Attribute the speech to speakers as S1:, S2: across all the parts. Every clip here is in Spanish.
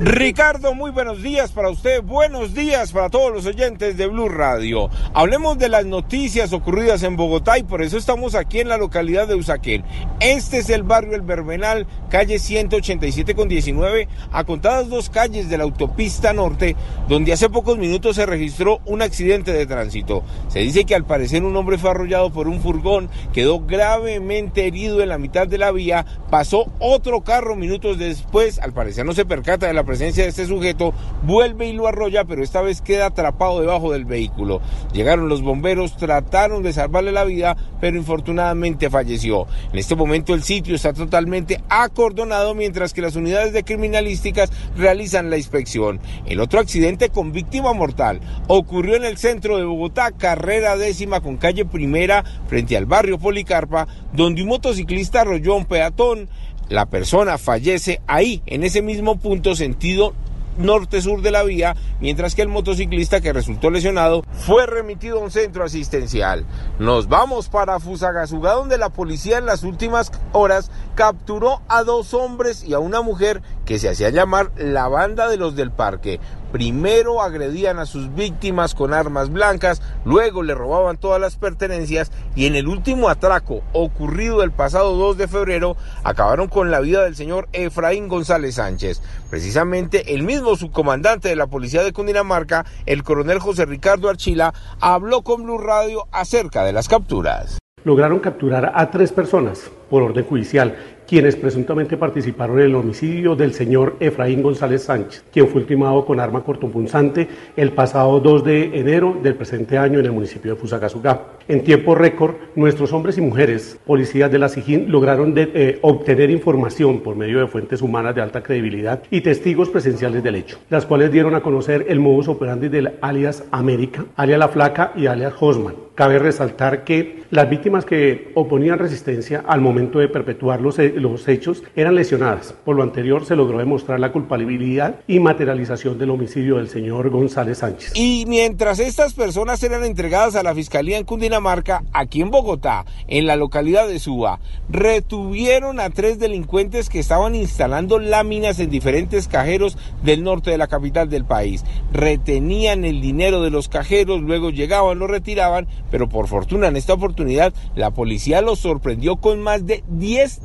S1: Ricardo, muy buenos días para usted, buenos días para todos los oyentes de Blue Radio. Hablemos de las noticias ocurridas en Bogotá y por eso estamos aquí en la localidad de Usaquén. Este es el barrio El Berbenal, calle 187 con 19, a contadas dos calles de la autopista norte, donde hace pocos minutos se registró un accidente de tránsito. Se dice que al parecer un hombre fue arrollado por un furgón, quedó gravemente herido en la mitad de la vía, pasó otro carro minutos después, al parecer no se percata de la presencia de este sujeto, vuelve y lo arrolla, pero esta vez queda atrapado debajo del vehículo. Llegaron los bomberos, trataron de salvarle la vida, pero infortunadamente falleció. En este momento el sitio está totalmente acordonado mientras que las unidades de criminalísticas realizan la inspección. El otro accidente con víctima mortal ocurrió en el centro de Bogotá, carrera décima con calle primera frente al barrio Policarpa, donde un motociclista arrolló a un peatón. La persona fallece ahí, en ese mismo punto, sentido norte-sur de la vía, mientras que el motociclista que resultó lesionado fue remitido a un centro asistencial. Nos vamos para Fusagasugá, donde la policía en las últimas horas capturó a dos hombres y a una mujer que se hacía llamar la banda de los del parque. Primero agredían a sus víctimas con armas blancas, luego le robaban todas las pertenencias y en el último atraco ocurrido el pasado 2 de febrero acabaron con la vida del señor Efraín González Sánchez. Precisamente el mismo subcomandante de la policía de Cundinamarca, el coronel José Ricardo Archila, habló con Blue Radio acerca de las capturas.
S2: Lograron capturar a tres personas por orden judicial quienes presuntamente participaron en el homicidio del señor Efraín González Sánchez, quien fue ultimado con arma cortopunzante el pasado 2 de enero del presente año en el municipio de Fusagasugá. En tiempo récord, nuestros hombres y mujeres, policías de la SIGIN, lograron de, eh, obtener información por medio de fuentes humanas de alta credibilidad y testigos presenciales del hecho, las cuales dieron a conocer el modus operandi del alias América, alias La Flaca y alias Hosman. Cabe resaltar que las víctimas que oponían resistencia al momento de perpetuar los los hechos eran lesionadas. Por lo anterior se logró demostrar la culpabilidad y materialización del homicidio del señor González Sánchez.
S1: Y mientras estas personas eran entregadas a la Fiscalía en Cundinamarca, aquí en Bogotá, en la localidad de Suba, retuvieron a tres delincuentes que estaban instalando láminas en diferentes cajeros del norte de la capital del país. Retenían el dinero de los cajeros, luego llegaban, lo retiraban, pero por fortuna en esta oportunidad la policía los sorprendió con más de 10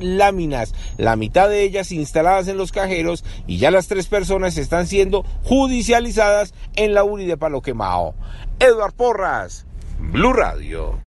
S1: la mitad de ellas instaladas en los cajeros y ya las tres personas están siendo judicializadas en la URI de Palo Quemao. Eduard Porras, Blue Radio.